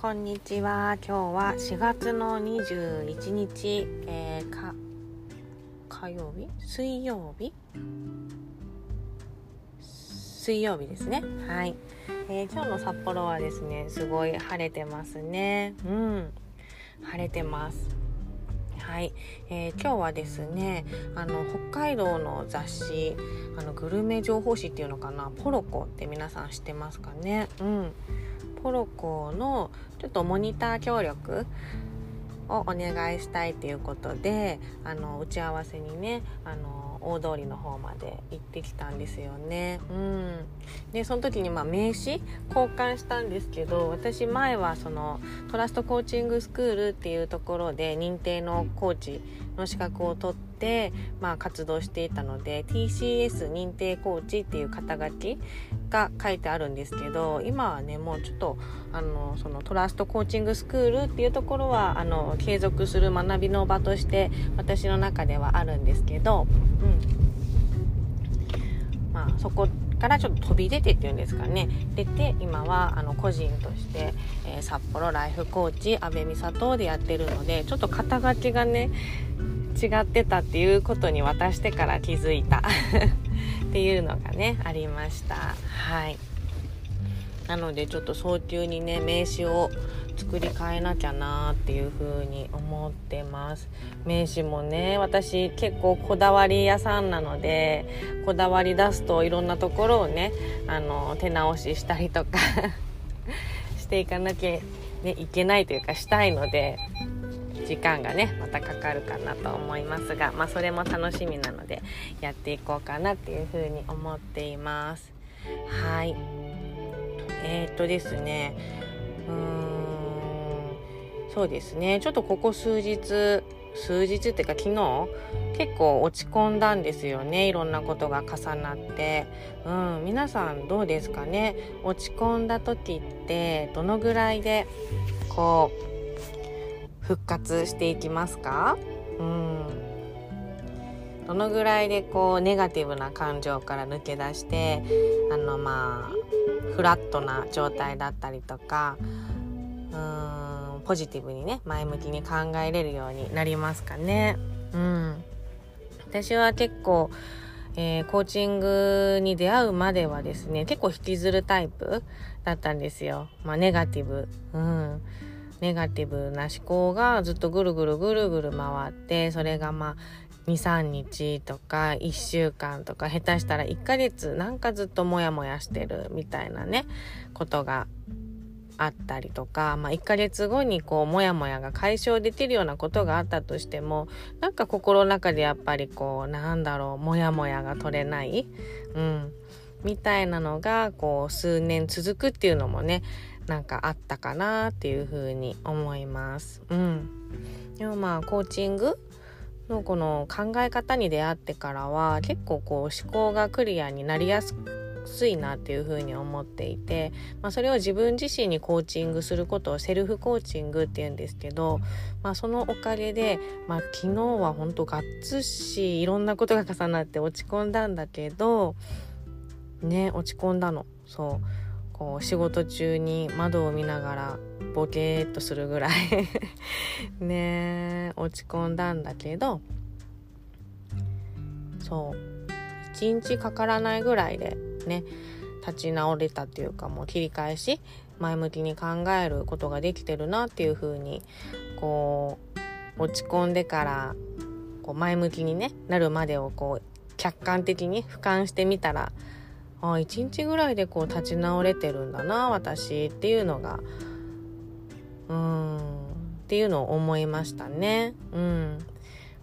こんにちは。今日は4月の21日、えー、か火曜日？水曜日？水曜日ですね。はい、えー、今日の札幌はですね、すごい晴れてますね。うん、晴れてます。はい、えー、今日はですねあの北海道の雑誌あのグルメ情報誌っていうのかな？ポロコって皆さん知ってますかね？うんポロコのちょっとモニター協力をお願いしたいということであの打ち合わせにねあの大通りの方まで行ってきたんですよね。うん、でその時にまあ名刺交換したんですけど私前はそのトラストコーチングスクールっていうところで認定のコーチの資格を取って、まあ、活動していたので TCS 認定コーチっていう肩書きが書いてあるんですけど今はねもうちょっとあのそのトラストコーチングスクールっていうところはあの継続する学びの場として私の中ではあるんですけど、うん。まあ、そこからちょっと飛び出てっていうんですかね。出て今はあの個人として、えー、札幌ライフコーチ阿部美里でやってるのでちょっと肩書きがね違ってたっていうことに渡してから気づいた。っていうのがねありました。はい。なのでちょっと早急にね名刺を作り変えなきゃなっていう風に思ってます。名刺もね私結構こだわり屋さんなのでこだわり出すといろんなところをねあの手直ししたりとか していかなきゃ、ね、いけないというかしたいので時間がねまたかかるかなと思いますが、まあ、それも楽しみなのでやっていこうかなっていうふうに思っています。はい。えー、っとですね。うーん。そうですね。ちょっとここ数日数日っていうか昨日結構落ち込んだんですよね。いろんなことが重なって。うん皆さんどうですかね？落ち込んだ時ってどのぐらいでこう復活していきますか？うん。どのぐらいでこうネガティブな感情から抜け出してあのまあフラットな状態だったりとかうん。ポジティブにね前向きに考えれるようになりますかね。うん、私は結構えー、コーチングに出会うまではですね結構引きずるタイプだったんですよ。まあネガティブ。うん。ネガティブな思考がずっとぐるぐるぐるぐる回ってそれがまあ23日とか1週間とか下手したら1ヶ月なんかずっとモヤモヤしてるみたいなねことがあったりとか、まあ、1ヶ月後にこうモヤモヤが解消できるようなことがあったとしてもなんか心の中でやっぱりこうなんだろうモヤモヤが取れない、うん、みたいなのがこう数年続くっていうのもねなんかあったかなっていうふうに思います。うん、でもまあコーチングのこの考え方に出会ってからは結構こう思考がクリアになりやすいなっていうふうに思っていて、まあ、それを自分自身にコーチングすることをセルフコーチングっていうんですけど、まあ、そのおかげで、まあ、昨日は本当がっつしいろんなことが重なって落ち込んだんだけどね落ち込んだの。そう。こう仕事中に窓を見ながらボケーっとするぐらい。ね落ち込んだんだけどそう。一日かからないぐらいでね立ち直れたっていうかもう切り返し前向きに考えることができてるなっていう風にこう落ち込んでからこう前向きに、ね、なるまでをこう客観的に俯瞰してみたらあ一日ぐらいでこう立ち直れてるんだな私っていうのがうんっていうのを思いましたね。うん。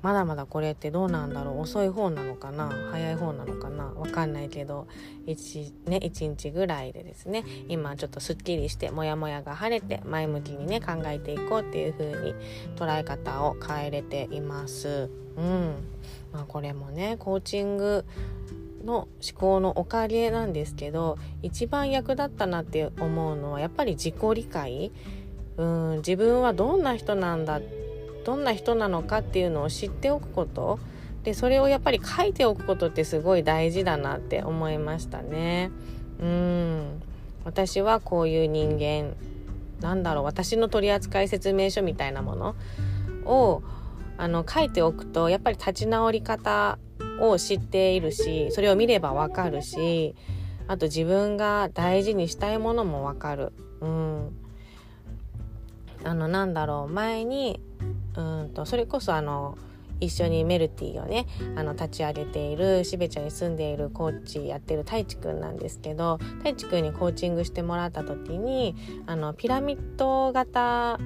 まだまだこれってどうなんだろう？遅い方なのかな？早い方なのかな？わかんないけど 1, ね、1日ぐらいでですね今ちょっとすっきりしてモヤモヤが晴れて前向きにね考えていこうっていう風に捉え方を変えれています。うん。まあ、これもねコーチングの思考のおかげなんですけど一番役立ったなって思うのはやっぱり自己理解。うん。自分はどんな人なんだってどんな人なのかっていうのを知っておくことでそれをやっぱり書いておくことってすごい大事だなって思いましたね。うん私はこういう人間なんだろう私の取扱説明書みたいなものをあの書いておくとやっぱり立ち直り方を知っているしそれを見ればわかるしあと自分が大事にしたいものもわかる。うん、あのなんだろう前にうんとそれこそあの一緒にメルティーをねあの立ち上げているしべちゃんに住んでいるコーチやってる太一くんなんですけど太一くんにコーチングしてもらった時にあのピラミッド型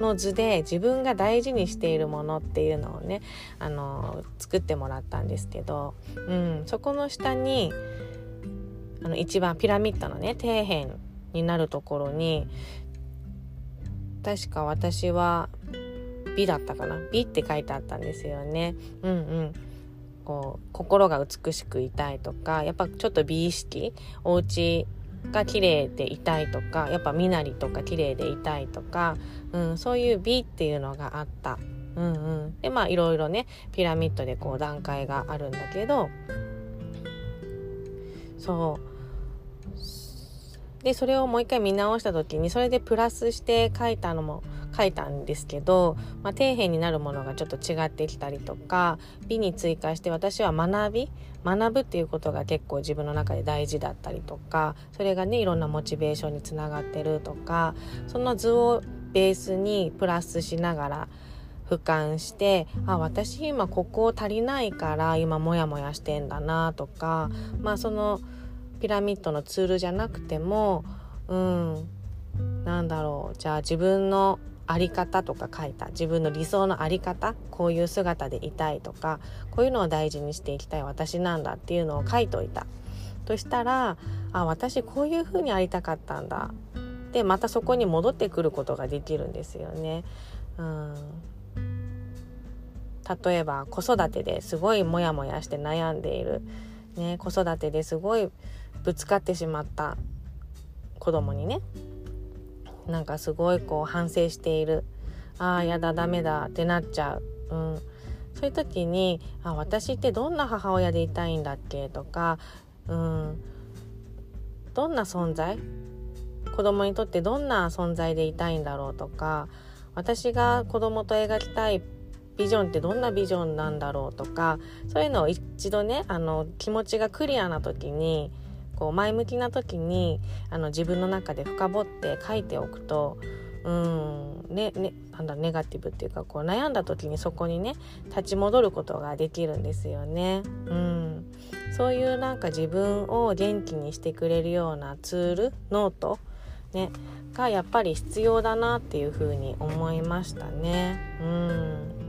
の図で自分が大事にしているものっていうのをねあの作ってもらったんですけど、うん、そこの下にあの一番ピラミッドのね底辺になるところに確か私は美だったかな？美って書いてあったんですよね。うんうんこう心が美しくいたいとかやっぱちょっと美意識お家が綺麗でいたいとかやっぱ身なりとか綺麗でいたいとか、うん、そういう美っていうのがあった。うんうん、でまあいろいろねピラミッドでこう段階があるんだけどそうでそれをもう一回見直した時にそれでプラスして書いたのも書いたんですけど、まあ、底辺になるものがちょっと違ってきたりとか美に追加して私は学び学ぶっていうことが結構自分の中で大事だったりとかそれがねいろんなモチベーションにつながってるとかその図をベースにプラスしながら俯瞰してあ私今ここ足りないから今モヤモヤしてんだなとかまあそのピラミッドのツールじゃなくてもうんなんだろう。じゃあ自分のあり方とか書いた。自分の理想のあり方。こういう姿でいたいとか。こういうのを大事にしていきたい。私なんだっていうのを書いといた。としたらあ私こういうふうにありたかったんだ。でまたそこに戻ってくることができるんですよね。うん。例えば子育てですごいモヤモヤして悩んでいる、ね、子育てですごいぶつかってしまった子供にね。なんかすごいこう反省している。ああやだダメだってなっちゃう、うん、そういう時にあ私ってどんな母親でいたいんだっけ？とか、うん、どんな存在？子供にとってどんな存在でいたいんだろう？とか私が子供と描きたいビジョンってどんなビジョンなんだろう？とかそういうのを一度ねあの気持ちがクリアな時にこう前向きな時にあの自分の中で深掘って書いておくとうんねねなんだネガティブっていうかこう悩んだ時にそこにね立ち戻ることができるんですよね。うんそういうなんか自分を元気にしてくれるようなツールノート、ね、がやっぱり必要だなっていうふうに思いましたね。うん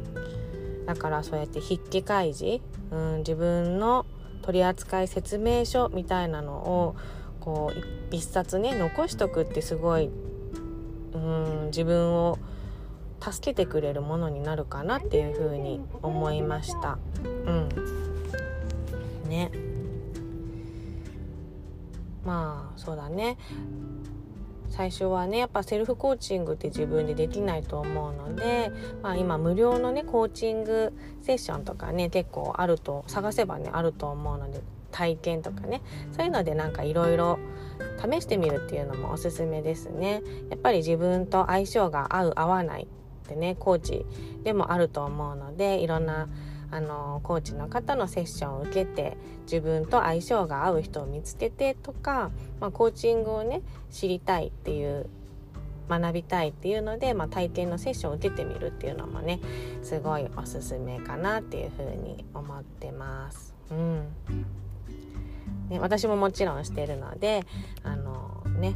だからそうやって筆記開示、うん、自分の取扱説明書みたいなのをこう一冊ね残しとくってすごいうん自分を助けてくれるものになるかなっていうふうに思いました。うん。ね。まあそうだね。最初はねやっぱセルフコーチングって自分でできないと思うので、まあ、今無料のねコーチングセッションとかね結構あると探せばねあると思うので体験とかねそういうのでなんかいろいろ試してみるっていうのもおすすめですね。やっぱり自分と相性が合う合わないってねコーチでもあると思うのでいろんなあのコーチの方のセッションを受けて自分と相性が合う人を見つけてとか、まあ、コーチングをね知りたいっていう学びたいっていうので、まあ、体験のセッションを受けてみるっていうのもねすごいおすすめかなっていうふうに思ってます。うんね、私ももちろんしてるのであのね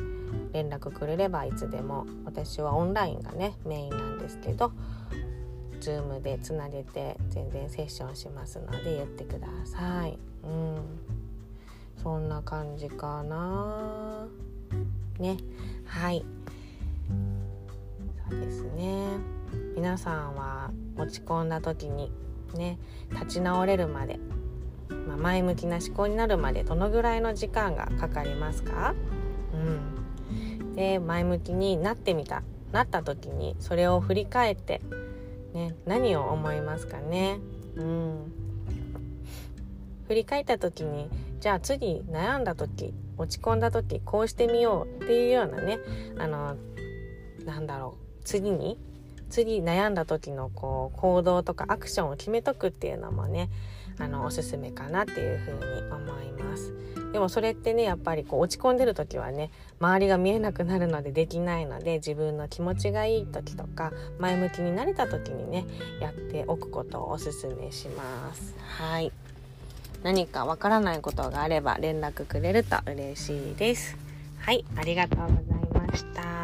連絡くれればいつでも私はオンラインがねメインなんですけど Zoom でつなげて全然セッションしますので言ってください。うん、そんな感じかな。ね、はい。そうですね。皆さんは落ち込んだ時にね立ち直れるまで、まあ、前向きな思考になるまでどのぐらいの時間がかかりますか、うん、で前向きになってみたなった時にそれを振り返ってね、何を思いますかね。うん、振り返った時にじゃあ次悩んだ時落ち込んだ時こうしてみようっていうようなねあのなんだろう次に次悩んだ時のこう行動とかアクションを決めとくっていうのもねあのおすすめかなっていうふうに思いますでもそれってねやっぱりこう落ち込んでる時はね周りが見えなくなるのでできないので自分の気持ちがいい時とか前向きになれた時にねやっておくことをおすすめします。はい。何かわからないことがあれば連絡くれると嬉しいです。はい。ありがとうございました。